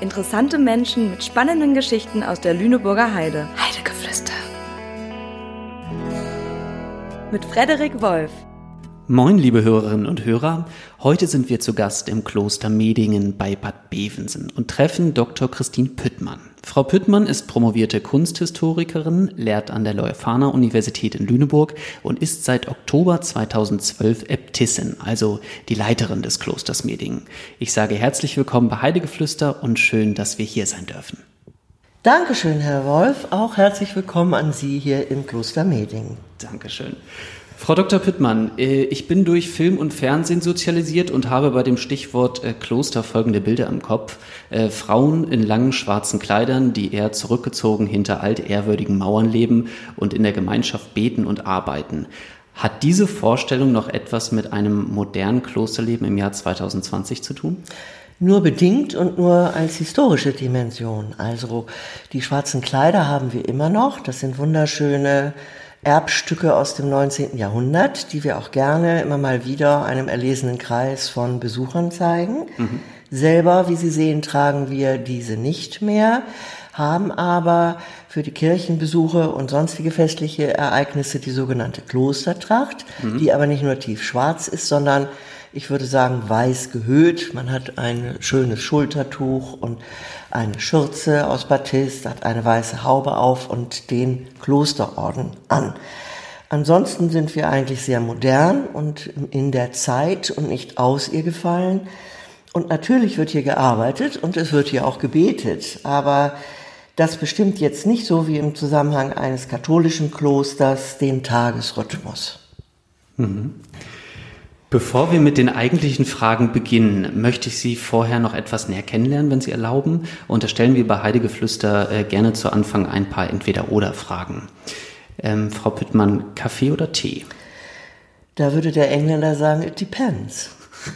Interessante Menschen mit spannenden Geschichten aus der Lüneburger Heide. Heidegeflüster. Mit Frederik Wolf. Moin, liebe Hörerinnen und Hörer. Heute sind wir zu Gast im Kloster Medingen bei Bad Bevensen und treffen Dr. Christine Püttmann. Frau Püttmann ist promovierte Kunsthistorikerin, lehrt an der Leuphana Universität in Lüneburg und ist seit Oktober 2012 Äbtissin, also die Leiterin des Klosters Medingen. Ich sage herzlich willkommen bei Heidegeflüster und schön, dass wir hier sein dürfen. Dankeschön, Herr Wolf. Auch herzlich willkommen an Sie hier im Kloster Medingen. Dankeschön. Frau Dr. Pittmann, äh, ich bin durch Film und Fernsehen sozialisiert und habe bei dem Stichwort äh, Kloster folgende Bilder im Kopf. Äh, Frauen in langen schwarzen Kleidern, die eher zurückgezogen hinter altehrwürdigen Mauern leben und in der Gemeinschaft beten und arbeiten. Hat diese Vorstellung noch etwas mit einem modernen Klosterleben im Jahr 2020 zu tun? Nur bedingt und nur als historische Dimension. Also die schwarzen Kleider haben wir immer noch. Das sind wunderschöne Erbstücke aus dem 19. Jahrhundert, die wir auch gerne immer mal wieder einem erlesenen Kreis von Besuchern zeigen. Mhm. Selber, wie Sie sehen, tragen wir diese nicht mehr, haben aber für die Kirchenbesuche und sonstige festliche Ereignisse die sogenannte Klostertracht, mhm. die aber nicht nur tief schwarz ist, sondern ich würde sagen, weiß gehöht. Man hat ein schönes Schultertuch und eine Schürze aus Batist, hat eine weiße Haube auf und den Klosterorden an. Ansonsten sind wir eigentlich sehr modern und in der Zeit und nicht aus ihr gefallen. Und natürlich wird hier gearbeitet und es wird hier auch gebetet, aber das bestimmt jetzt nicht so wie im Zusammenhang eines katholischen Klosters den Tagesrhythmus. Mhm. Bevor wir mit den eigentlichen Fragen beginnen, möchte ich Sie vorher noch etwas näher kennenlernen, wenn Sie erlauben. Und da stellen wir bei Heidegeflüster äh, gerne zu Anfang ein paar Entweder-Oder-Fragen. Ähm, Frau Püttmann, Kaffee oder Tee? Da würde der Engländer sagen, it depends.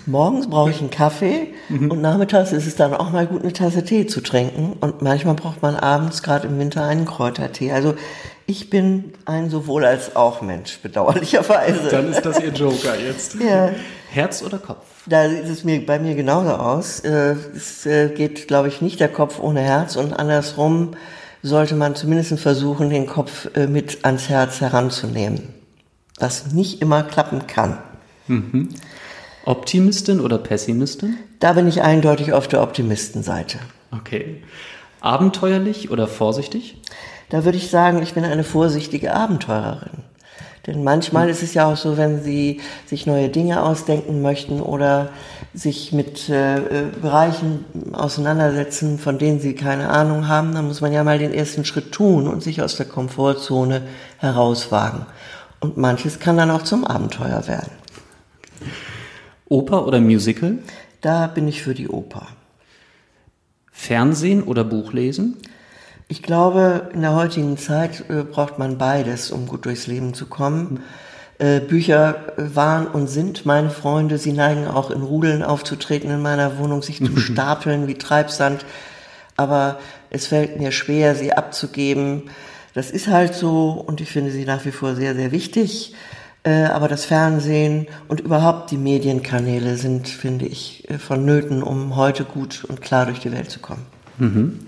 Morgens brauche ich einen Kaffee mhm. und nachmittags ist es dann auch mal gut, eine Tasse Tee zu trinken. Und manchmal braucht man abends, gerade im Winter, einen Kräutertee. Also ich bin ein sowohl als auch Mensch, bedauerlicherweise. Dann ist das Ihr Joker jetzt. Ja. Herz oder Kopf? Da sieht es mir bei mir genauso aus. Äh, es äh, geht, glaube ich, nicht der Kopf ohne Herz und andersrum sollte man zumindest versuchen, den Kopf äh, mit ans Herz heranzunehmen. Was nicht immer klappen kann. Mhm. Optimistin oder Pessimistin? Da bin ich eindeutig auf der Optimistenseite. Okay. Abenteuerlich oder vorsichtig? Da würde ich sagen, ich bin eine vorsichtige Abenteurerin. Denn manchmal hm. ist es ja auch so, wenn Sie sich neue Dinge ausdenken möchten oder sich mit äh, äh, Bereichen auseinandersetzen, von denen Sie keine Ahnung haben, dann muss man ja mal den ersten Schritt tun und sich aus der Komfortzone herauswagen. Und manches kann dann auch zum Abenteuer werden. Oper oder Musical? Da bin ich für die Oper. Fernsehen oder Buchlesen? Ich glaube, in der heutigen Zeit äh, braucht man beides, um gut durchs Leben zu kommen. Äh, Bücher waren und sind meine Freunde. Sie neigen auch in Rudeln aufzutreten in meiner Wohnung, sich zu stapeln wie Treibsand. Aber es fällt mir schwer, sie abzugeben. Das ist halt so und ich finde sie nach wie vor sehr, sehr wichtig. Äh, aber das Fernsehen und überhaupt die Medienkanäle sind, finde ich, vonnöten, um heute gut und klar durch die Welt zu kommen. Mhm.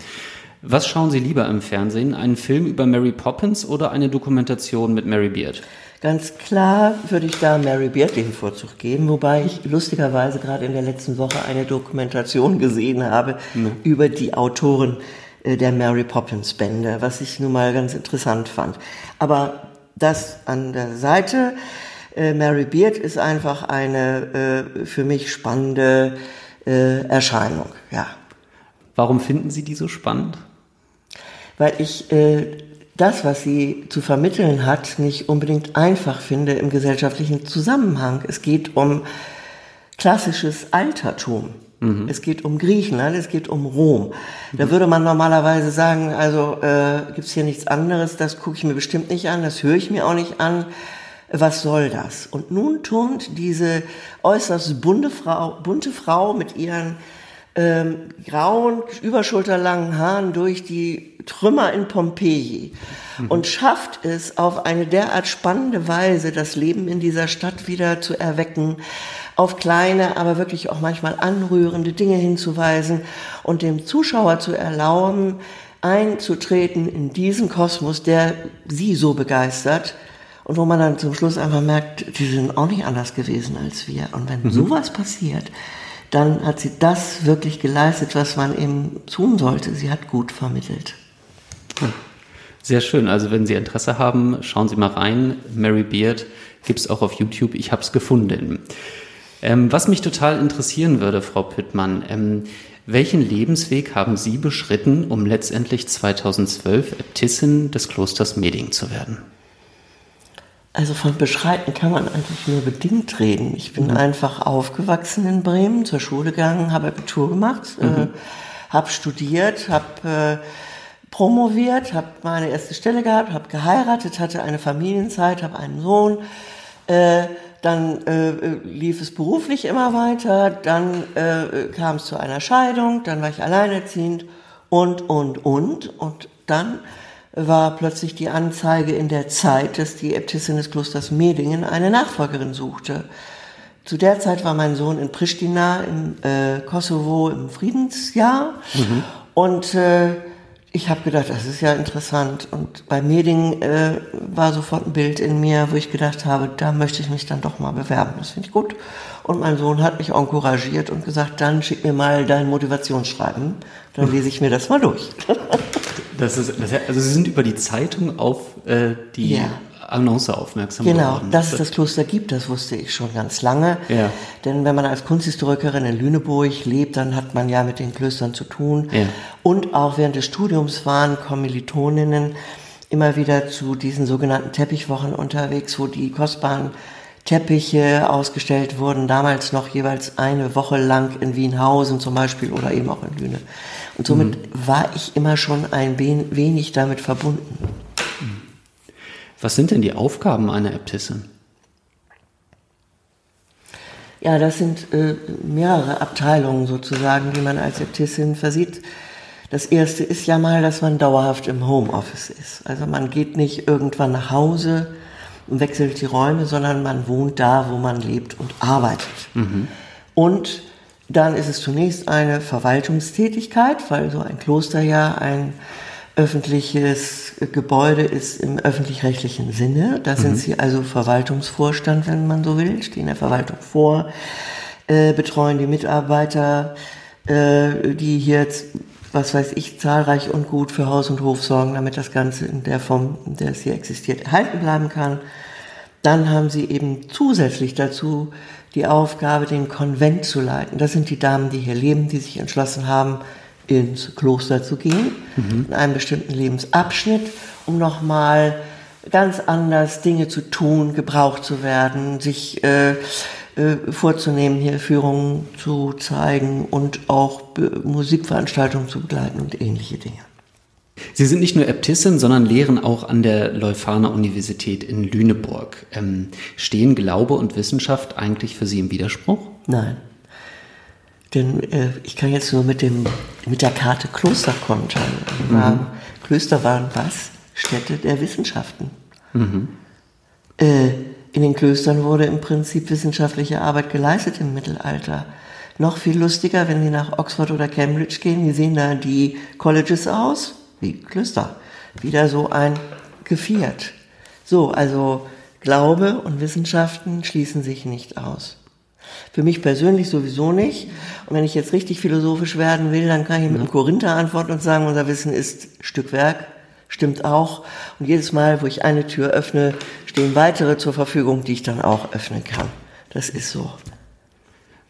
Was schauen Sie lieber im Fernsehen? Einen Film über Mary Poppins oder eine Dokumentation mit Mary Beard? Ganz klar würde ich da Mary Beard den Vorzug geben, wobei ich lustigerweise gerade in der letzten Woche eine Dokumentation gesehen habe mhm. über die Autoren äh, der Mary Poppins Bände, was ich nun mal ganz interessant fand. Aber das an der Seite. Äh, Mary Beard ist einfach eine äh, für mich spannende Erscheinung, ja. Warum finden Sie die so spannend? Weil ich äh, das, was sie zu vermitteln hat, nicht unbedingt einfach finde im gesellschaftlichen Zusammenhang. Es geht um klassisches Altertum. Mhm. Es geht um Griechenland, es geht um Rom. Da würde man normalerweise sagen, also äh, gibt hier nichts anderes, das gucke ich mir bestimmt nicht an, das höre ich mir auch nicht an. Was soll das? Und nun turnt diese äußerst bunte Frau, bunte Frau mit ihren ähm, grauen, überschulterlangen Haaren durch die Trümmer in Pompeji mhm. und schafft es auf eine derart spannende Weise, das Leben in dieser Stadt wieder zu erwecken, auf kleine, aber wirklich auch manchmal anrührende Dinge hinzuweisen und dem Zuschauer zu erlauben, einzutreten in diesen Kosmos, der sie so begeistert und wo man dann zum Schluss einfach merkt, die sind auch nicht anders gewesen als wir. Und wenn mhm. sowas passiert, dann hat sie das wirklich geleistet, was man eben tun sollte. Sie hat gut vermittelt. Sehr schön. Also wenn Sie Interesse haben, schauen Sie mal rein. Mary Beard gibt es auch auf YouTube. Ich habe es gefunden. Ähm, was mich total interessieren würde, Frau Püttmann, ähm, welchen Lebensweg haben Sie beschritten, um letztendlich 2012 Äbtissin des Klosters Meding zu werden? Also von beschreiten kann man eigentlich nur bedingt reden. Ich bin mhm. einfach aufgewachsen in Bremen, zur Schule gegangen, habe Abitur gemacht, äh, mhm. äh, habe studiert, habe äh, promoviert, habe meine erste Stelle gehabt, habe geheiratet, hatte eine Familienzeit, habe einen Sohn. Äh, dann äh, lief es beruflich immer weiter, dann äh, kam es zu einer Scheidung, dann war ich alleinerziehend und, und, und. Und dann war plötzlich die Anzeige in der Zeit, dass die Äbtissin des Klosters Medingen eine Nachfolgerin suchte. Zu der Zeit war mein Sohn in Pristina im äh, Kosovo im Friedensjahr mhm. und äh, ich habe gedacht, das ist ja interessant. Und bei Meding äh, war sofort ein Bild in mir, wo ich gedacht habe, da möchte ich mich dann doch mal bewerben. Das finde ich gut. Und mein Sohn hat mich encouragiert und gesagt, dann schick mir mal dein Motivationsschreiben. Dann lese ich mir das mal durch. Das ist, das, also Sie sind über die Zeitung auf äh, die ja. Annonce aufmerksam genau, geworden. Genau, dass es das Kloster gibt, das wusste ich schon ganz lange. Ja. Denn wenn man als Kunsthistorikerin in Lüneburg lebt, dann hat man ja mit den Klöstern zu tun. Ja. Und auch während des Studiums waren Kommilitoninnen immer wieder zu diesen sogenannten Teppichwochen unterwegs, wo die kostbaren Teppiche ausgestellt wurden, damals noch jeweils eine Woche lang in Wienhausen zum Beispiel oder eben auch in Lüne. Und somit mhm. war ich immer schon ein wenig damit verbunden. Was sind denn die Aufgaben einer Äbtissin? Ja, das sind äh, mehrere Abteilungen sozusagen, die man als Äbtissin versieht. Das erste ist ja mal, dass man dauerhaft im Homeoffice ist. Also man geht nicht irgendwann nach Hause und wechselt die Räume, sondern man wohnt da, wo man lebt und arbeitet. Mhm. Und dann ist es zunächst eine Verwaltungstätigkeit, weil so ein Kloster ja ein öffentliches Gebäude ist im öffentlich-rechtlichen Sinne. Da sind mhm. Sie also Verwaltungsvorstand, wenn man so will, stehen der Verwaltung vor, äh, betreuen die Mitarbeiter, äh, die hier, was weiß ich, zahlreich und gut für Haus und Hof sorgen, damit das Ganze in der Form, in der es hier existiert, erhalten bleiben kann. Dann haben Sie eben zusätzlich dazu die Aufgabe, den Konvent zu leiten. Das sind die Damen, die hier leben, die sich entschlossen haben, ins Kloster zu gehen, mhm. in einem bestimmten Lebensabschnitt, um nochmal ganz anders Dinge zu tun, gebraucht zu werden, sich äh, äh, vorzunehmen, hier Führungen zu zeigen und auch Musikveranstaltungen zu begleiten und ähnliche Dinge. Sie sind nicht nur Äbtissin, sondern lehren auch an der Leuphana Universität in Lüneburg. Ähm, stehen Glaube und Wissenschaft eigentlich für Sie im Widerspruch? Nein. Denn äh, ich kann jetzt nur mit, dem, mit der Karte Kloster kontern. Mhm. Klöster waren was? Städte der Wissenschaften. Mhm. Äh, in den Klöstern wurde im Prinzip wissenschaftliche Arbeit geleistet im Mittelalter. Noch viel lustiger, wenn Sie nach Oxford oder Cambridge gehen, wie sehen da die Colleges aus? Wie Klöster. Wieder so ein Geviert. So, also Glaube und Wissenschaften schließen sich nicht aus. Für mich persönlich sowieso nicht. Und wenn ich jetzt richtig philosophisch werden will, dann kann ich mit dem Korinther antworten und sagen, unser Wissen ist Stückwerk, stimmt auch. Und jedes Mal, wo ich eine Tür öffne, stehen weitere zur Verfügung, die ich dann auch öffnen kann. Das ist so.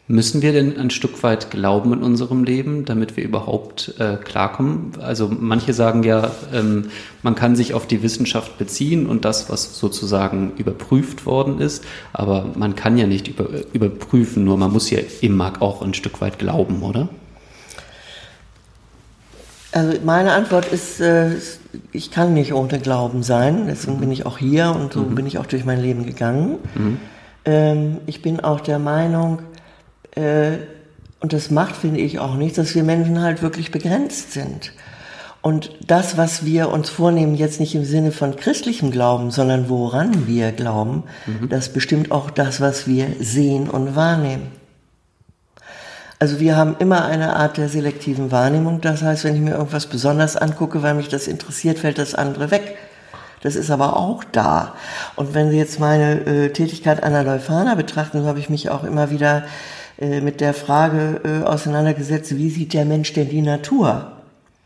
Müssen wir denn ein Stück weit glauben in unserem Leben, damit wir überhaupt äh, klarkommen? Also manche sagen ja, ähm, man kann sich auf die Wissenschaft beziehen und das, was sozusagen überprüft worden ist, aber man kann ja nicht über, überprüfen, nur man muss ja immer auch ein Stück weit glauben, oder? Also meine Antwort ist, äh, ich kann nicht ohne Glauben sein, deswegen bin ich auch hier und so mhm. bin ich auch durch mein Leben gegangen. Mhm. Ähm, ich bin auch der Meinung, äh, Und das macht, finde ich, auch nichts, dass wir Menschen halt wirklich begrenzt sind. Und das, was wir uns vornehmen, jetzt nicht im Sinne von christlichem Glauben, sondern woran wir glauben, mhm. das bestimmt auch das, was wir sehen und wahrnehmen. Also wir haben immer eine Art der selektiven Wahrnehmung. Das heißt, wenn ich mir irgendwas besonders angucke, weil mich das interessiert, fällt das andere weg. Das ist aber auch da. Und wenn Sie jetzt meine äh, Tätigkeit an der Leuphana betrachten, so habe ich mich auch immer wieder äh, mit der Frage äh, auseinandergesetzt, wie sieht der Mensch denn die Natur?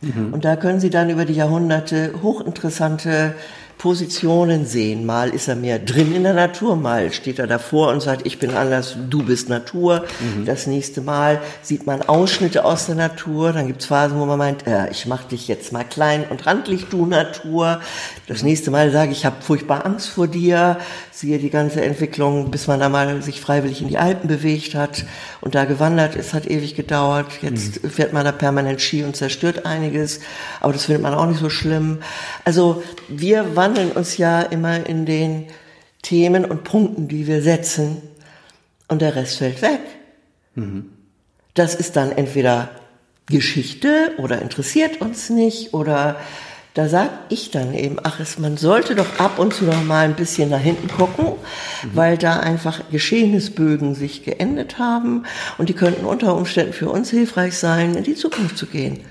Mhm. Und da können Sie dann über die Jahrhunderte hochinteressante Positionen sehen. Mal ist er mehr drin in der Natur, mal steht er davor und sagt, ich bin anders, du bist Natur. Mhm. Das nächste Mal sieht man Ausschnitte aus der Natur. Dann gibt's Phasen, wo man meint, äh, ich mache dich jetzt mal klein und randlich, du Natur. Das nächste Mal sage ich, ich habe furchtbar Angst vor dir. Siehe die ganze Entwicklung, bis man da mal sich freiwillig in die Alpen bewegt hat und da gewandert ist, hat ewig gedauert. Jetzt mhm. fährt man da permanent Ski und zerstört einiges, aber das findet man auch nicht so schlimm. Also wir wandeln uns ja immer in den Themen und Punkten, die wir setzen und der Rest fällt weg. Mhm. Das ist dann entweder Geschichte oder interessiert uns nicht oder da sag ich dann eben, ach, es, man sollte doch ab und zu noch mal ein bisschen nach hinten gucken, mhm. weil da einfach Geschehnisbögen sich geendet haben und die könnten unter Umständen für uns hilfreich sein, in die Zukunft zu gehen.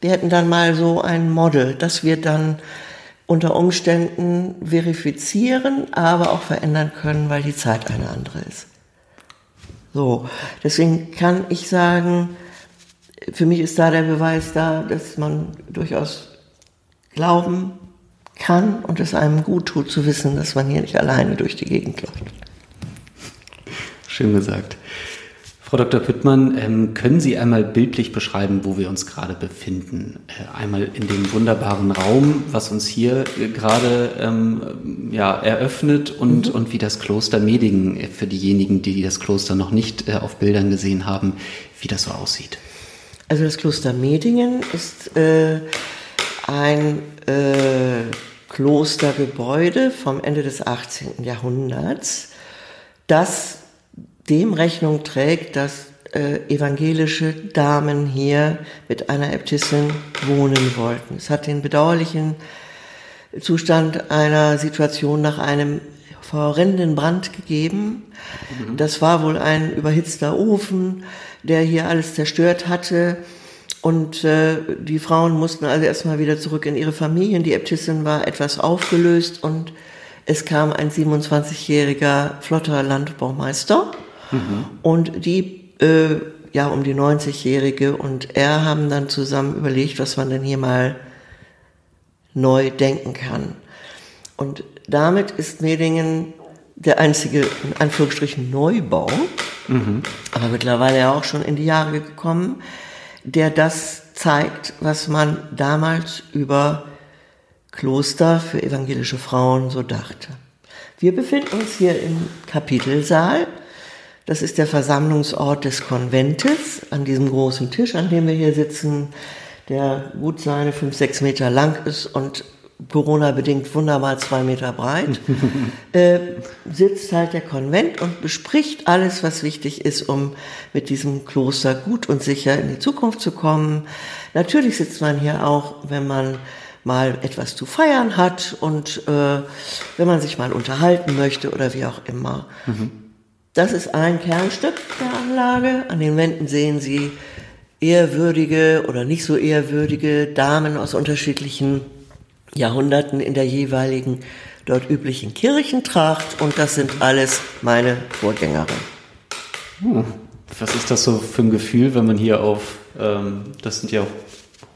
Wir hätten dann mal so ein Model, das wir dann unter Umständen verifizieren, aber auch verändern können, weil die Zeit eine andere ist. So, deswegen kann ich sagen, für mich ist da der Beweis da, dass man durchaus glauben kann und es einem gut tut zu wissen, dass man hier nicht alleine durch die Gegend läuft. Schön gesagt. Frau Dr. Püttmann, ähm, können Sie einmal bildlich beschreiben, wo wir uns gerade befinden? Äh, einmal in dem wunderbaren Raum, was uns hier äh, gerade ähm, ja, eröffnet und, mhm. und wie das Kloster Medingen, äh, für diejenigen, die das Kloster noch nicht äh, auf Bildern gesehen haben, wie das so aussieht. Also das Kloster Medingen ist äh, ein Klostergebäude vom Ende des 18. Jahrhunderts, das dem Rechnung trägt, dass äh, evangelische Damen hier mit einer Äbtissin wohnen wollten. Es hat den bedauerlichen Zustand einer Situation nach einem horrenden Brand gegeben. Mhm. Das war wohl ein überhitzter Ofen, der hier alles zerstört hatte. Und äh, die Frauen mussten also erstmal wieder zurück in ihre Familien. Die Äbtissin war etwas aufgelöst und es kam ein 27-jähriger flotter Landbaumeister mhm. und die, äh, ja, um die 90-jährige und er haben dann zusammen überlegt, was man denn hier mal neu denken kann. Und damit ist Medingen der einzige, in Anführungsstrichen, Neubau, mhm. aber mittlerweile ja auch schon in die Jahre gekommen, der das zeigt, was man damals über Kloster für evangelische Frauen so dachte. Wir befinden uns hier im Kapitelsaal. Das ist der Versammlungsort des Konventes an diesem großen Tisch, an dem wir hier sitzen, der gut seine fünf, sechs Meter lang ist und Corona-bedingt wunderbar zwei Meter breit, äh, sitzt halt der Konvent und bespricht alles, was wichtig ist, um mit diesem Kloster gut und sicher in die Zukunft zu kommen. Natürlich sitzt man hier auch, wenn man mal etwas zu feiern hat und äh, wenn man sich mal unterhalten möchte oder wie auch immer. Mhm. Das ist ein Kernstück der Anlage. An den Wänden sehen Sie ehrwürdige oder nicht so ehrwürdige Damen aus unterschiedlichen Jahrhunderten in der jeweiligen dort üblichen Kirchentracht und das sind alles meine Vorgängerinnen. Hm. Was ist das so für ein Gefühl, wenn man hier auf, ähm, das sind ja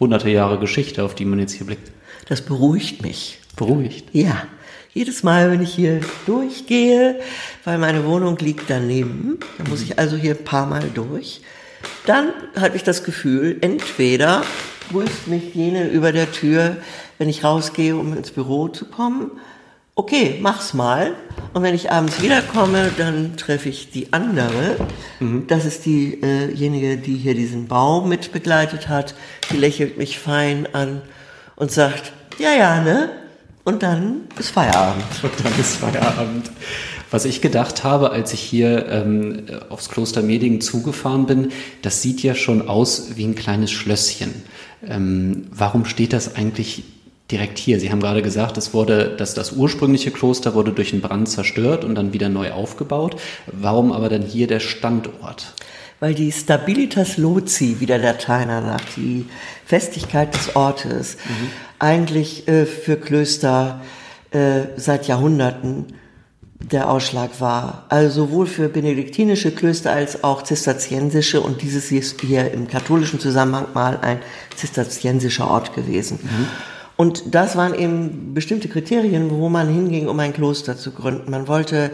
hunderte Jahre Geschichte, auf die man jetzt hier blickt? Das beruhigt mich. Beruhigt? Ja. Jedes Mal, wenn ich hier durchgehe, weil meine Wohnung liegt daneben, dann muss ich also hier ein paar Mal durch, dann hatte ich das Gefühl, entweder grüßt mich jene über der Tür, wenn ich rausgehe, um ins Büro zu kommen. Okay, mach's mal. Und wenn ich abends wiederkomme, dann treffe ich die andere. Mhm. Das ist diejenige, die hier diesen Bau mit begleitet hat. Die lächelt mich fein an und sagt, ja, ja, ne? Und dann ist Feierabend. Und dann ist Feierabend. Was ich gedacht habe, als ich hier ähm, aufs Kloster Medingen zugefahren bin, das sieht ja schon aus wie ein kleines Schlösschen. Ähm, warum steht das eigentlich direkt hier? Sie haben gerade gesagt, es wurde, dass das ursprüngliche Kloster wurde durch einen Brand zerstört und dann wieder neu aufgebaut. Warum aber dann hier der Standort? Weil die Stabilitas Loci, wie der Lateiner sagt, die Festigkeit des Ortes, mhm. Eigentlich äh, für Klöster äh, seit Jahrhunderten der Ausschlag war. Also sowohl für benediktinische Klöster als auch zisterziensische und dieses ist hier im katholischen Zusammenhang mal ein zisterziensischer Ort gewesen. Mhm. Und das waren eben bestimmte Kriterien, wo man hinging, um ein Kloster zu gründen. Man wollte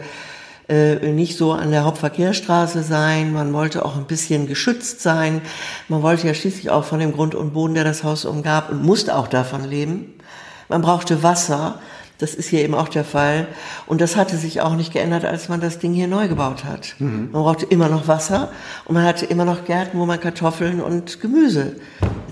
äh, nicht so an der Hauptverkehrsstraße sein, man wollte auch ein bisschen geschützt sein. Man wollte ja schließlich auch von dem Grund und Boden, der das Haus umgab, und musste auch davon leben. Man brauchte Wasser. Das ist hier eben auch der Fall. Und das hatte sich auch nicht geändert, als man das Ding hier neu gebaut hat. Mhm. Man brauchte immer noch Wasser und man hatte immer noch Gärten, wo man Kartoffeln und Gemüse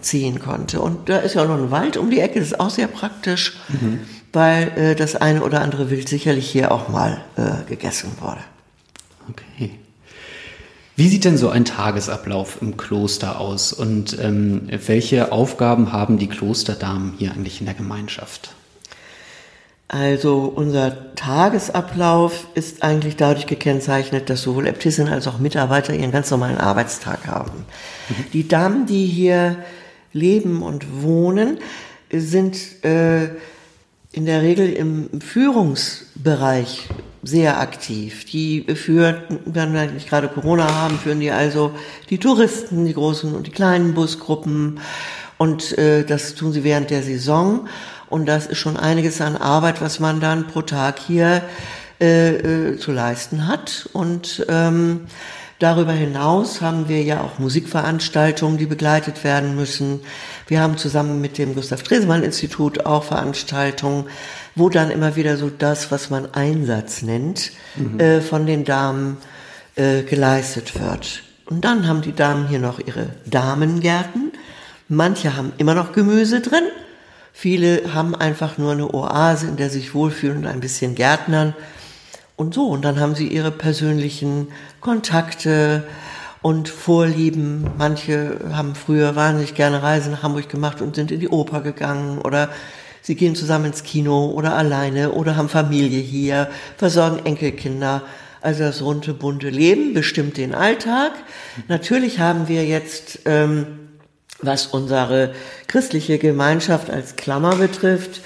ziehen konnte. Und da ist ja auch noch ein Wald um die Ecke, das ist auch sehr praktisch, mhm. Weil äh, das eine oder andere Wild sicherlich hier auch mal äh, gegessen wurde. Okay. Wie sieht denn so ein Tagesablauf im Kloster aus und ähm, welche Aufgaben haben die Klosterdamen hier eigentlich in der Gemeinschaft? Also unser Tagesablauf ist eigentlich dadurch gekennzeichnet, dass sowohl Äbtissin als auch Mitarbeiter ihren ganz normalen Arbeitstag haben. Mhm. Die Damen, die hier leben und wohnen, sind äh, in der Regel im Führungsbereich sehr aktiv. Die führen, wenn wir nicht gerade Corona haben, führen die also die Touristen, die großen und die kleinen Busgruppen und äh, das tun sie während der Saison. Und das ist schon einiges an Arbeit, was man dann pro Tag hier äh, äh, zu leisten hat. Und ähm, darüber hinaus haben wir ja auch Musikveranstaltungen, die begleitet werden müssen. Wir haben zusammen mit dem Gustav Stresemann Institut auch Veranstaltungen, wo dann immer wieder so das, was man Einsatz nennt, mhm. äh, von den Damen äh, geleistet wird. Und dann haben die Damen hier noch ihre Damengärten. Manche haben immer noch Gemüse drin. Viele haben einfach nur eine Oase, in der sie sich wohlfühlen und ein bisschen Gärtnern. Und so, und dann haben sie ihre persönlichen Kontakte und Vorlieben. Manche haben früher wahnsinnig gerne Reisen nach Hamburg gemacht und sind in die Oper gegangen oder sie gehen zusammen ins Kino oder alleine oder haben Familie hier, versorgen Enkelkinder. Also das runde, bunte Leben bestimmt den Alltag. Natürlich haben wir jetzt ähm, was unsere christliche Gemeinschaft als Klammer betrifft,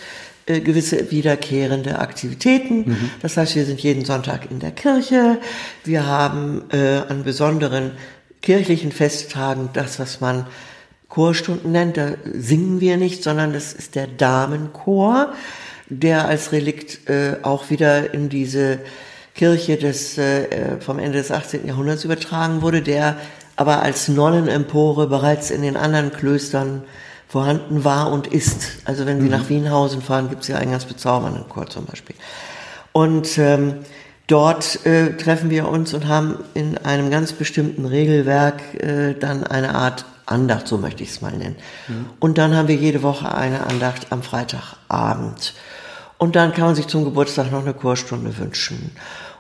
äh, gewisse wiederkehrende Aktivitäten. Mhm. Das heißt, wir sind jeden Sonntag in der Kirche. Wir haben äh, an besonderen kirchlichen Festtagen das, was man Chorstunden nennt. Da singen wir nicht, sondern das ist der Damenchor, der als Relikt äh, auch wieder in diese Kirche des, äh, vom Ende des 18. Jahrhunderts übertragen wurde, der aber als Nonnenempore bereits in den anderen Klöstern vorhanden war und ist. Also wenn Sie mhm. nach Wienhausen fahren, gibt es ja einen ganz bezaubernden Chor zum Beispiel. Und ähm, dort äh, treffen wir uns und haben in einem ganz bestimmten Regelwerk äh, dann eine Art Andacht, so möchte ich es mal nennen. Mhm. Und dann haben wir jede Woche eine Andacht am Freitagabend. Und dann kann man sich zum Geburtstag noch eine Chorstunde wünschen.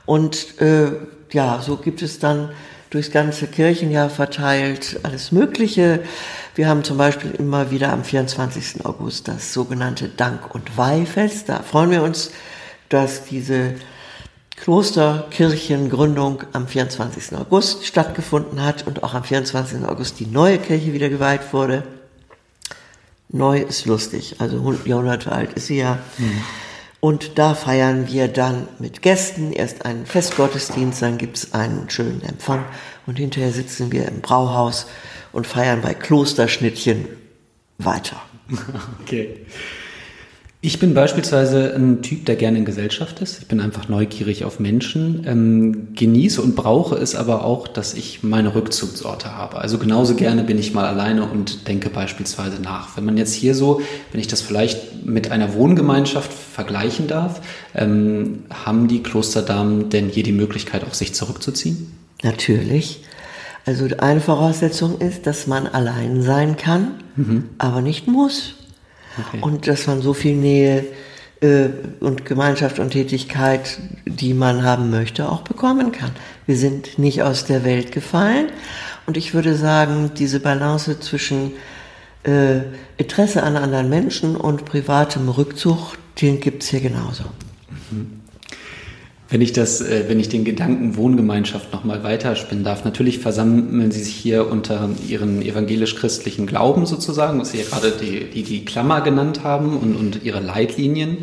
Und äh, ja, so gibt es dann durchs ganze Kirchenjahr verteilt, alles Mögliche. Wir haben zum Beispiel immer wieder am 24. August das sogenannte Dank- und Weihfest. Da freuen wir uns, dass diese Klosterkirchengründung am 24. August stattgefunden hat und auch am 24. August die neue Kirche wieder geweiht wurde. Neu ist lustig, also 100 Jahrhunderte alt ist sie ja. Mhm. Und da feiern wir dann mit Gästen erst einen Festgottesdienst, dann gibt's einen schönen Empfang und hinterher sitzen wir im Brauhaus und feiern bei Klosterschnittchen weiter. Okay. Ich bin beispielsweise ein Typ, der gerne in Gesellschaft ist. Ich bin einfach neugierig auf Menschen, ähm, genieße und brauche es aber auch, dass ich meine Rückzugsorte habe. Also genauso gerne bin ich mal alleine und denke beispielsweise nach. Wenn man jetzt hier so, wenn ich das vielleicht mit einer Wohngemeinschaft vergleichen darf, ähm, haben die Klosterdamen denn hier die Möglichkeit, auch sich zurückzuziehen? Natürlich. Also eine Voraussetzung ist, dass man allein sein kann, mhm. aber nicht muss. Okay. Und dass man so viel Nähe äh, und Gemeinschaft und Tätigkeit, die man haben möchte, auch bekommen kann. Wir sind nicht aus der Welt gefallen. Und ich würde sagen, diese Balance zwischen äh, Interesse an anderen Menschen und privatem Rückzug, den gibt es hier genauso. Mhm. Wenn ich das, äh, wenn ich den Gedanken Wohngemeinschaft nochmal weiterspinnen darf, natürlich versammeln Sie sich hier unter Ihren evangelisch-christlichen Glauben sozusagen, was Sie gerade die, die, die Klammer genannt haben und, und Ihre Leitlinien.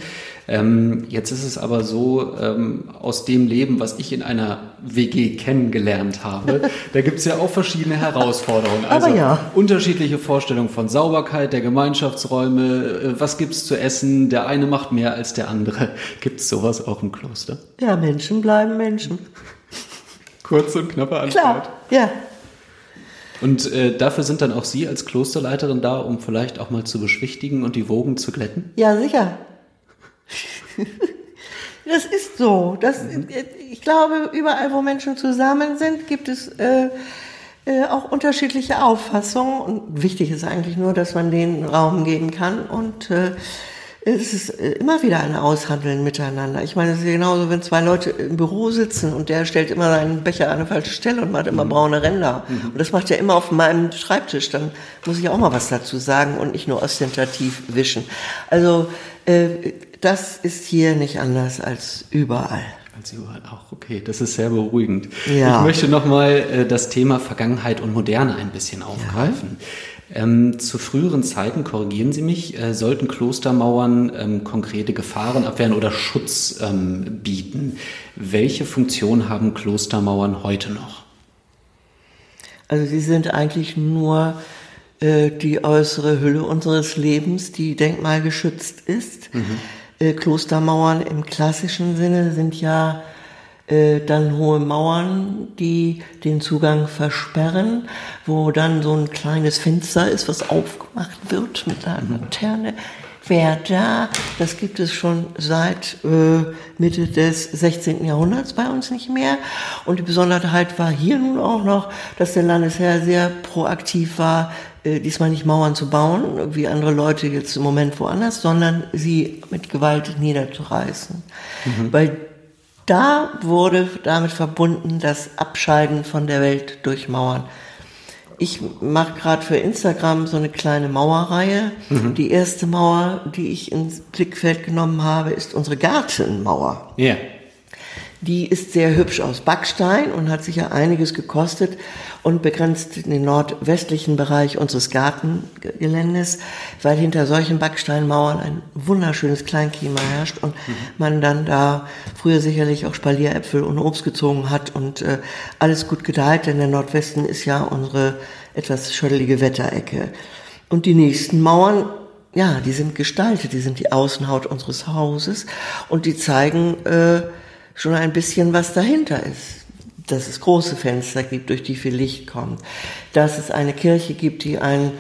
Ähm, jetzt ist es aber so, ähm, aus dem Leben, was ich in einer WG kennengelernt habe, da gibt es ja auch verschiedene Herausforderungen. Also ja. unterschiedliche Vorstellungen von Sauberkeit, der Gemeinschaftsräume, äh, was gibt's zu essen, der eine macht mehr als der andere. Gibt es sowas auch im Kloster? Ja, Menschen bleiben Menschen. Kurz und knappe Antwort. Klar, ja. Und äh, dafür sind dann auch Sie als Klosterleiterin da, um vielleicht auch mal zu beschwichtigen und die Wogen zu glätten? Ja, sicher. das ist so. Das, mhm. Ich glaube, überall, wo Menschen zusammen sind, gibt es äh, äh, auch unterschiedliche Auffassungen. Und wichtig ist eigentlich nur, dass man den Raum geben kann. Und äh, es ist äh, immer wieder ein Aushandeln miteinander. Ich meine, es ist genauso, wenn zwei Leute im Büro sitzen und der stellt immer seinen Becher an eine falsche Stelle und macht immer mhm. braune Ränder. Mhm. Und das macht er immer auf meinem Schreibtisch. Dann muss ich auch mal was dazu sagen und nicht nur ostentativ wischen. Also äh, das ist hier nicht anders als überall. Als überall auch, okay, das ist sehr beruhigend. Ja. Ich möchte nochmal äh, das Thema Vergangenheit und Moderne ein bisschen aufgreifen. Ja. Ähm, zu früheren Zeiten, korrigieren Sie mich, äh, sollten Klostermauern ähm, konkrete Gefahren abwehren oder Schutz ähm, bieten. Welche Funktion haben Klostermauern heute noch? Also sie sind eigentlich nur äh, die äußere Hülle unseres Lebens, die denkmalgeschützt ist. Mhm. Äh, Klostermauern im klassischen Sinne sind ja äh, dann hohe Mauern, die den Zugang versperren, wo dann so ein kleines Fenster ist, was aufgemacht wird mit einer mhm. Laterne. Wer da, das gibt es schon seit äh, Mitte des 16. Jahrhunderts bei uns nicht mehr. Und die Besonderheit war hier nun auch noch, dass der Landesherr sehr proaktiv war, diesmal nicht Mauern zu bauen, wie andere Leute jetzt im Moment woanders, sondern sie mit Gewalt niederzureißen. Mhm. Weil da wurde damit verbunden das Abscheiden von der Welt durch Mauern. Ich mache gerade für Instagram so eine kleine Mauerreihe. Mhm. Die erste Mauer, die ich ins Blickfeld genommen habe, ist unsere Gartenmauer. Ja. Yeah. Die ist sehr hübsch aus Backstein und hat sicher einiges gekostet und begrenzt den nordwestlichen Bereich unseres Gartengeländes, weil hinter solchen Backsteinmauern ein wunderschönes Kleinklima herrscht und mhm. man dann da früher sicherlich auch Spalieräpfel und Obst gezogen hat und äh, alles gut gedeiht, denn der Nordwesten ist ja unsere etwas schöttelige Wetterecke. Und die nächsten Mauern ja, die sind gestaltet, die sind die Außenhaut unseres Hauses und die zeigen äh, schon ein bisschen, was dahinter ist. Dass es große Fenster gibt, durch die viel Licht kommt. Dass es eine Kirche gibt, die einen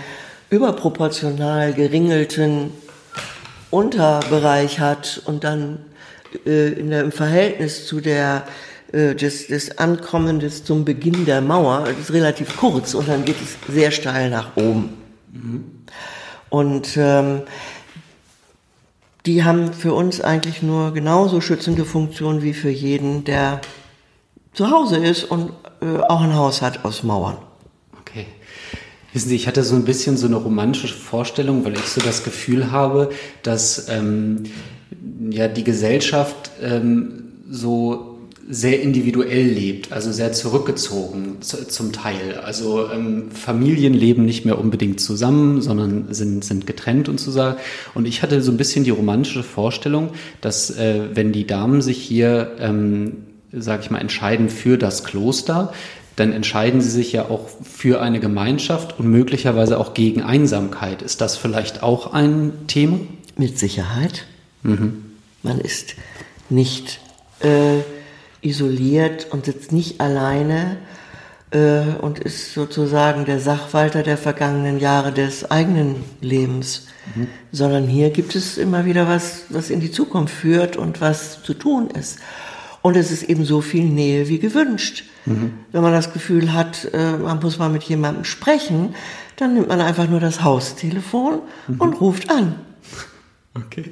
überproportional geringelten Unterbereich hat und dann äh, in der, im Verhältnis zu der äh, des, des Ankommens zum Beginn der Mauer das ist relativ kurz und dann geht es sehr steil nach oben. Mhm. Und ähm, die haben für uns eigentlich nur genauso schützende Funktionen wie für jeden, der zu Hause ist und äh, auch ein Haus hat aus Mauern. Okay. Wissen Sie, ich hatte so ein bisschen so eine romantische Vorstellung, weil ich so das Gefühl habe, dass ähm, ja die Gesellschaft ähm, so sehr individuell lebt, also sehr zurückgezogen zum Teil. Also ähm, Familien leben nicht mehr unbedingt zusammen, sondern sind, sind getrennt und so sagen. Und ich hatte so ein bisschen die romantische Vorstellung, dass äh, wenn die Damen sich hier, ähm, sage ich mal, entscheiden für das Kloster, dann entscheiden sie sich ja auch für eine Gemeinschaft und möglicherweise auch gegen Einsamkeit. Ist das vielleicht auch ein Thema? Mit Sicherheit. Mhm. Man ist nicht äh, isoliert und sitzt nicht alleine äh, und ist sozusagen der Sachwalter der vergangenen Jahre des eigenen Lebens, mhm. sondern hier gibt es immer wieder was, was in die Zukunft führt und was zu tun ist. Und es ist eben so viel Nähe wie gewünscht. Mhm. Wenn man das Gefühl hat, äh, man muss mal mit jemandem sprechen, dann nimmt man einfach nur das Haustelefon mhm. und ruft an. Okay.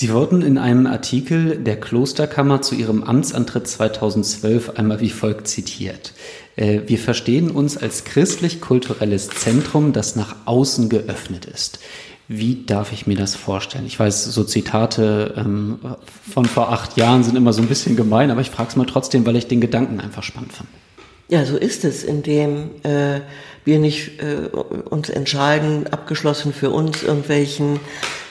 Sie wurden in einem Artikel der Klosterkammer zu Ihrem Amtsantritt 2012 einmal wie folgt zitiert. Äh, wir verstehen uns als christlich-kulturelles Zentrum, das nach außen geöffnet ist. Wie darf ich mir das vorstellen? Ich weiß, so Zitate ähm, von vor acht Jahren sind immer so ein bisschen gemein, aber ich frage es mal trotzdem, weil ich den Gedanken einfach spannend fand. Ja, so ist es, indem äh, wir nicht äh, uns entscheiden, abgeschlossen für uns irgendwelchen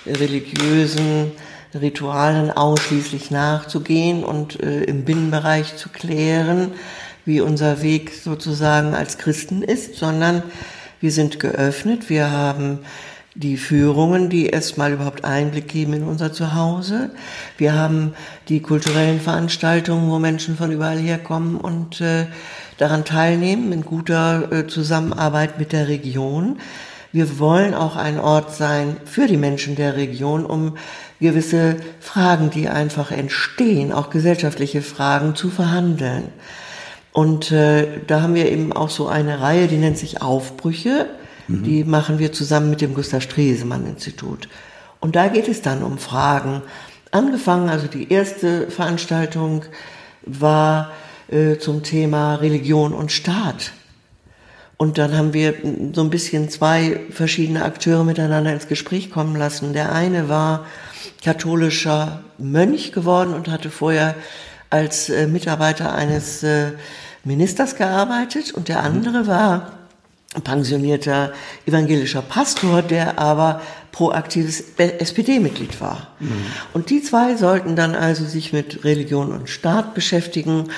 religiösen Ritualen ausschließlich nachzugehen und äh, im Binnenbereich zu klären, wie unser Weg sozusagen als Christen ist, sondern wir sind geöffnet, wir haben die Führungen, die erstmal überhaupt Einblick geben in unser Zuhause. Wir haben die kulturellen Veranstaltungen, wo Menschen von überall herkommen und äh, daran teilnehmen, in guter äh, Zusammenarbeit mit der Region. Wir wollen auch ein Ort sein für die Menschen der Region, um gewisse Fragen, die einfach entstehen, auch gesellschaftliche Fragen zu verhandeln. Und äh, da haben wir eben auch so eine Reihe, die nennt sich Aufbrüche. Mhm. Die machen wir zusammen mit dem Gustav Stresemann Institut. Und da geht es dann um Fragen. Angefangen, also die erste Veranstaltung war äh, zum Thema Religion und Staat. Und dann haben wir so ein bisschen zwei verschiedene Akteure miteinander ins Gespräch kommen lassen. Der eine war katholischer Mönch geworden und hatte vorher als äh, Mitarbeiter eines äh, Ministers gearbeitet und der andere war pensionierter evangelischer Pastor, der aber proaktives SPD-Mitglied war. Mhm. Und die zwei sollten dann also sich mit Religion und Staat beschäftigen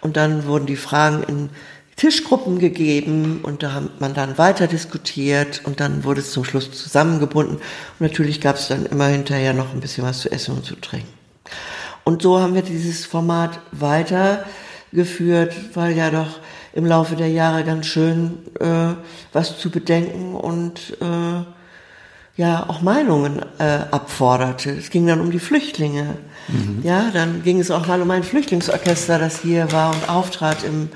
und dann wurden die Fragen in Tischgruppen gegeben und da hat man dann weiter diskutiert und dann wurde es zum Schluss zusammengebunden und natürlich gab es dann immer hinterher noch ein bisschen was zu essen und zu trinken. Und so haben wir dieses Format weitergeführt, weil ja doch im Laufe der Jahre ganz schön äh, was zu bedenken und äh, ja auch Meinungen äh, abforderte. Es ging dann um die Flüchtlinge. Mhm. Ja, dann ging es auch mal um ein Flüchtlingsorchester, das hier war und auftrat im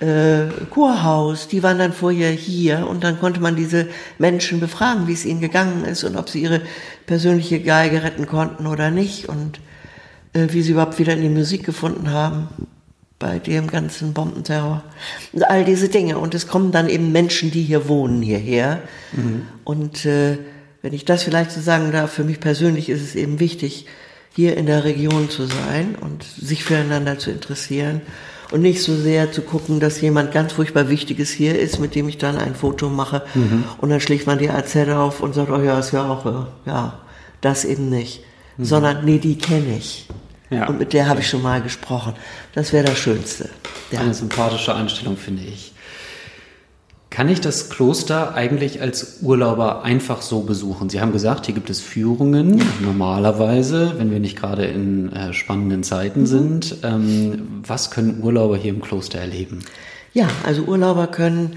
äh, Kurhaus, die waren dann vorher hier und dann konnte man diese Menschen befragen, wie es ihnen gegangen ist und ob sie ihre persönliche Geige retten konnten oder nicht und äh, wie sie überhaupt wieder in die Musik gefunden haben bei dem ganzen Bombenterror. Und all diese Dinge. Und es kommen dann eben Menschen, die hier wohnen, hierher. Mhm. Und äh, wenn ich das vielleicht so sagen darf, für mich persönlich ist es eben wichtig, hier in der Region zu sein und sich füreinander zu interessieren und nicht so sehr zu gucken, dass jemand ganz furchtbar Wichtiges hier ist, mit dem ich dann ein Foto mache mhm. und dann schlägt man die AZ auf und sagt, oh ja, ist ja auch, äh, ja, das eben nicht. Mhm. Sondern, nee, die kenne ich. Ja. Und mit der habe ich schon mal gesprochen. Das wäre das Schönste. Ja. Eine sympathische Einstellung, finde ich. Kann ich das Kloster eigentlich als Urlauber einfach so besuchen? Sie haben gesagt, hier gibt es Führungen, normalerweise, wenn wir nicht gerade in äh, spannenden Zeiten mhm. sind. Ähm, was können Urlauber hier im Kloster erleben? Ja, also Urlauber können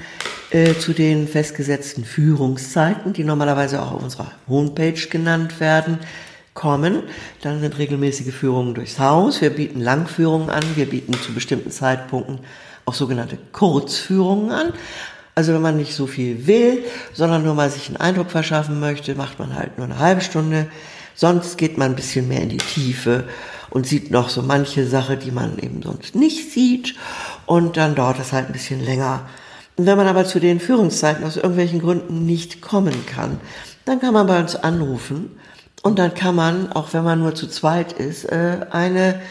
äh, zu den festgesetzten Führungszeiten, die normalerweise auch auf unserer Homepage genannt werden, kommen. Dann sind regelmäßige Führungen durchs Haus. Wir bieten Langführungen an. Wir bieten zu bestimmten Zeitpunkten auch sogenannte Kurzführungen an. Also wenn man nicht so viel will, sondern nur mal sich einen Eindruck verschaffen möchte, macht man halt nur eine halbe Stunde. Sonst geht man ein bisschen mehr in die Tiefe und sieht noch so manche Sache, die man eben sonst nicht sieht. Und dann dauert es halt ein bisschen länger. Und wenn man aber zu den Führungszeiten aus irgendwelchen Gründen nicht kommen kann, dann kann man bei uns anrufen und dann kann man, auch wenn man nur zu zweit ist, äh, eine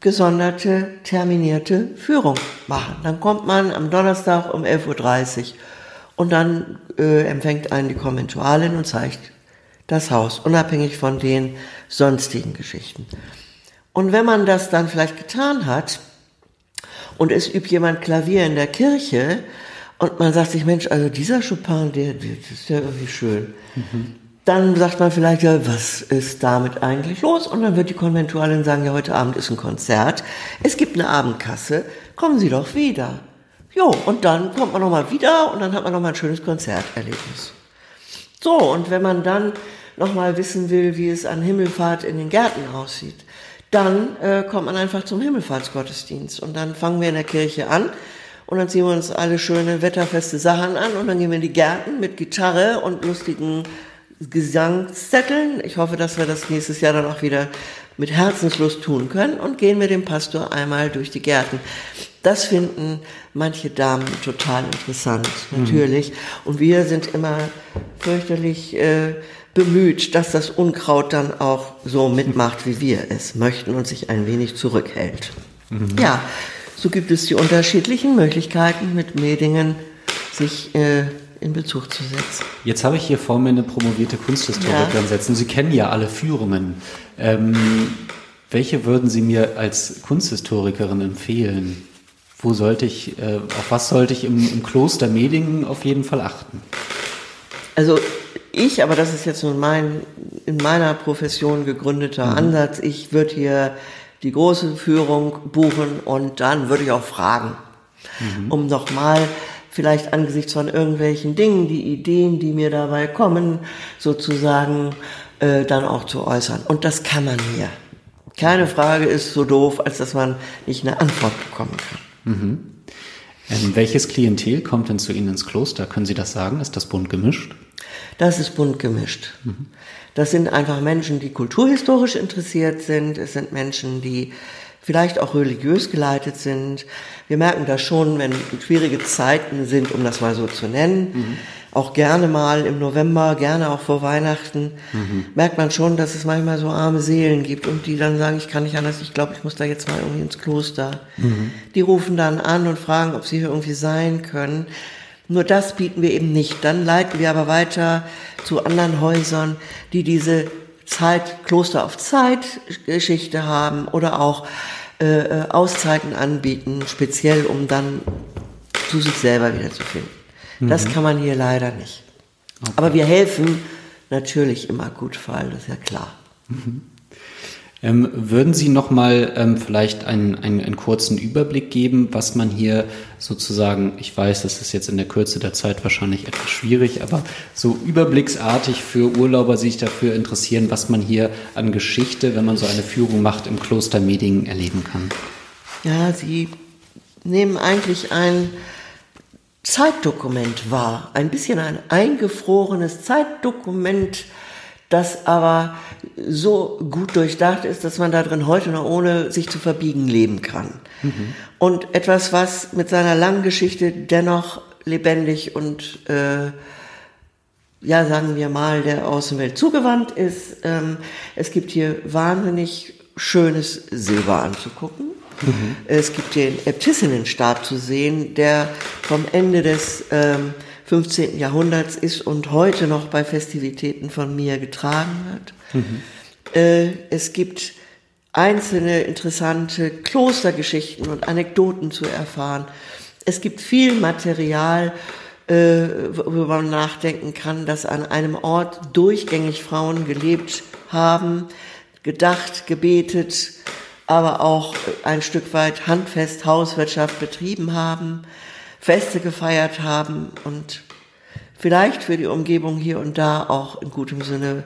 gesonderte, terminierte Führung machen. Dann kommt man am Donnerstag um 11.30 Uhr und dann äh, empfängt einen die Konventualin und zeigt das Haus, unabhängig von den sonstigen Geschichten. Und wenn man das dann vielleicht getan hat und es übt jemand Klavier in der Kirche und man sagt sich, Mensch, also dieser Chopin, der, der das ist ja irgendwie schön. Mhm dann sagt man vielleicht, ja, was ist damit eigentlich los? Und dann wird die Konventualin sagen, ja, heute Abend ist ein Konzert, es gibt eine Abendkasse, kommen Sie doch wieder. Jo, und dann kommt man nochmal wieder und dann hat man nochmal ein schönes Konzerterlebnis. So, und wenn man dann nochmal wissen will, wie es an Himmelfahrt in den Gärten aussieht, dann äh, kommt man einfach zum Himmelfahrtsgottesdienst und dann fangen wir in der Kirche an und dann ziehen wir uns alle schöne wetterfeste Sachen an und dann gehen wir in die Gärten mit Gitarre und lustigen Gesangszetteln. Ich hoffe, dass wir das nächstes Jahr dann auch wieder mit Herzenslust tun können und gehen mit dem Pastor einmal durch die Gärten. Das finden manche Damen total interessant, natürlich. Mhm. Und wir sind immer fürchterlich äh, bemüht, dass das Unkraut dann auch so mitmacht, wie wir es möchten und sich ein wenig zurückhält. Mhm. Ja, so gibt es die unterschiedlichen Möglichkeiten, mit Medingen sich äh, in Bezug zu setzen. Jetzt habe ich hier vor mir eine promovierte Kunsthistorikerin ja. sitzen. Sie kennen ja alle Führungen. Ähm, welche würden Sie mir als Kunsthistorikerin empfehlen? Wo sollte ich, äh, auf was sollte ich im, im Kloster Medingen auf jeden Fall achten? Also ich, aber das ist jetzt nun mein in meiner Profession gegründeter mhm. Ansatz, ich würde hier die große Führung buchen und dann würde ich auch fragen, mhm. um nochmal vielleicht angesichts von irgendwelchen Dingen, die Ideen, die mir dabei kommen, sozusagen äh, dann auch zu äußern. Und das kann man hier. Keine Frage ist so doof, als dass man nicht eine Antwort bekommen kann. Mhm. Ähm, welches Klientel kommt denn zu Ihnen ins Kloster? Können Sie das sagen? Ist das bunt gemischt? Das ist bunt gemischt. Mhm. Das sind einfach Menschen, die kulturhistorisch interessiert sind. Es sind Menschen, die vielleicht auch religiös geleitet sind. Wir merken das schon, wenn schwierige Zeiten sind, um das mal so zu nennen. Mhm. Auch gerne mal im November, gerne auch vor Weihnachten, mhm. merkt man schon, dass es manchmal so arme Seelen gibt und die dann sagen, ich kann nicht anders, ich glaube, ich muss da jetzt mal irgendwie ins Kloster. Mhm. Die rufen dann an und fragen, ob sie hier irgendwie sein können. Nur das bieten wir eben nicht. Dann leiten wir aber weiter zu anderen Häusern, die diese Zeit, Kloster auf Zeit Geschichte haben oder auch äh, äh, Auszeiten anbieten, speziell um dann zu sich selber wiederzufinden. Mhm. Das kann man hier leider nicht. Okay. Aber wir helfen natürlich im Akutfall, das ist ja klar. Mhm. Ähm, würden Sie noch mal ähm, vielleicht einen, einen, einen, kurzen Überblick geben, was man hier sozusagen, ich weiß, das ist jetzt in der Kürze der Zeit wahrscheinlich etwas schwierig, aber so überblicksartig für Urlauber sich dafür interessieren, was man hier an Geschichte, wenn man so eine Führung macht, im Kloster Medingen erleben kann? Ja, Sie nehmen eigentlich ein Zeitdokument wahr, ein bisschen ein eingefrorenes Zeitdokument, das aber so gut durchdacht ist, dass man da drin heute noch ohne sich zu verbiegen leben kann. Mhm. Und etwas, was mit seiner langen Geschichte dennoch lebendig und äh, ja, sagen wir mal, der Außenwelt zugewandt ist. Ähm, es gibt hier wahnsinnig schönes Silber anzugucken. Mhm. Es gibt hier den Äbtissinnenstab zu sehen, der vom Ende des ähm, 15. Jahrhunderts ist und heute noch bei Festivitäten von mir getragen wird. Mhm. Äh, es gibt einzelne interessante Klostergeschichten und Anekdoten zu erfahren. Es gibt viel Material, äh, wo man nachdenken kann, dass an einem Ort durchgängig Frauen gelebt haben, gedacht, gebetet, aber auch ein Stück weit handfest Hauswirtschaft betrieben haben. Feste gefeiert haben und vielleicht für die Umgebung hier und da auch in gutem Sinne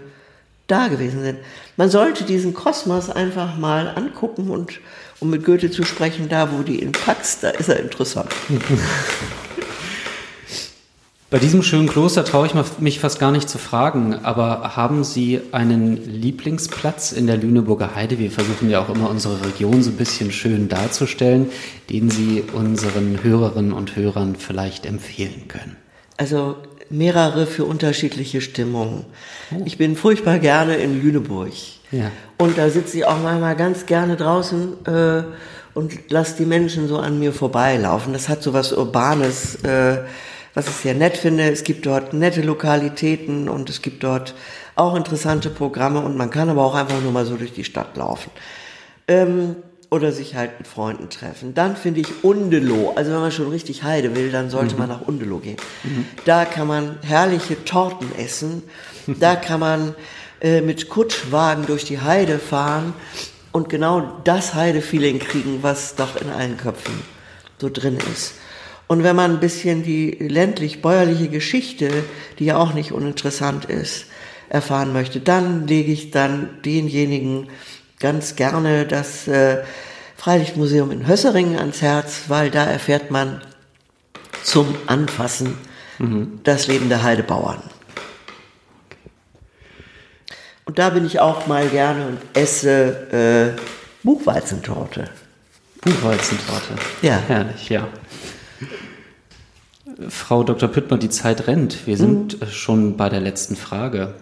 da gewesen sind. Man sollte diesen Kosmos einfach mal angucken und um mit Goethe zu sprechen, da wo die ihn packst, da ist er interessant. Bei diesem schönen Kloster traue ich mich fast gar nicht zu fragen, aber haben Sie einen Lieblingsplatz in der Lüneburger Heide? Wir versuchen ja auch immer unsere Region so ein bisschen schön darzustellen, den Sie unseren Hörerinnen und Hörern vielleicht empfehlen können. Also mehrere für unterschiedliche Stimmungen. Oh. Ich bin furchtbar gerne in Lüneburg. Ja. Und da sitze ich auch manchmal ganz gerne draußen äh, und lasse die Menschen so an mir vorbeilaufen. Das hat so was Urbanes. Äh, was ich sehr nett finde. Es gibt dort nette Lokalitäten und es gibt dort auch interessante Programme und man kann aber auch einfach nur mal so durch die Stadt laufen. Ähm, oder sich halt mit Freunden treffen. Dann finde ich Undeloh, also wenn man schon richtig Heide will, dann sollte mhm. man nach Undeloh gehen. Mhm. Da kann man herrliche Torten essen, da kann man äh, mit Kutschwagen durch die Heide fahren und genau das Heidefeeling kriegen, was doch in allen Köpfen so drin ist. Und wenn man ein bisschen die ländlich-bäuerliche Geschichte, die ja auch nicht uninteressant ist, erfahren möchte, dann lege ich dann denjenigen ganz gerne das äh, Freilichtmuseum in Hösseringen ans Herz, weil da erfährt man zum Anfassen mhm. das Leben der Heidebauern. Und da bin ich auch mal gerne und esse äh, Buchweizentorte. Buchweizentorte. Ja. Herrlich, ja. Frau Dr. Püttmer, die Zeit rennt. Wir sind mhm. schon bei der letzten Frage.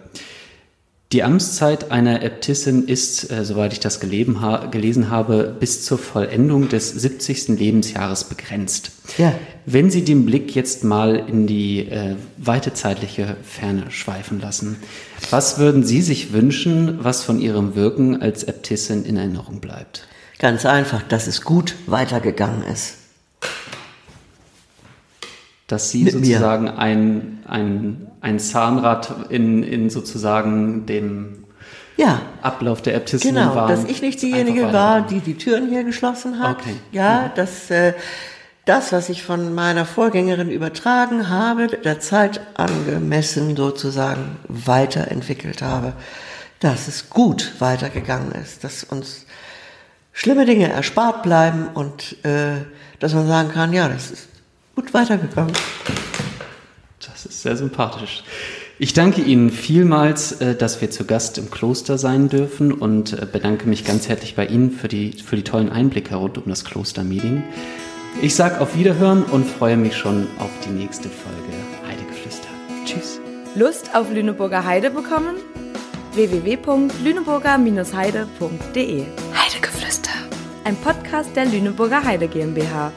Die Amtszeit einer Äbtissin ist, äh, soweit ich das ha gelesen habe, bis zur Vollendung des 70. Lebensjahres begrenzt. Ja. Wenn Sie den Blick jetzt mal in die äh, weite zeitliche Ferne schweifen lassen, was würden Sie sich wünschen, was von Ihrem Wirken als Äbtissin in Erinnerung bleibt? Ganz einfach, dass es gut weitergegangen ist dass sie Mit sozusagen ein, ein, ein Zahnrad in, in sozusagen dem ja. Ablauf der Äbtissin genau, waren. dass ich nicht diejenige war, die die Türen hier geschlossen hat. Okay. Ja, mhm. dass äh, das, was ich von meiner Vorgängerin übertragen habe, der Zeit angemessen sozusagen weiterentwickelt habe, dass es gut weitergegangen ist, dass uns schlimme Dinge erspart bleiben und äh, dass man sagen kann, ja, das ist gut weitergekommen. Das ist sehr sympathisch. Ich danke Ihnen vielmals, äh, dass wir zu Gast im Kloster sein dürfen und äh, bedanke mich ganz herzlich bei Ihnen für die, für die tollen Einblicke rund um das Klostermeeting. Ich sage auf Wiederhören und freue mich schon auf die nächste Folge Heidegeflüster. Tschüss. Lust auf Lüneburger Heide bekommen? www.lüneburger-heide.de Heidegeflüster. Ein Podcast der Lüneburger Heide GmbH.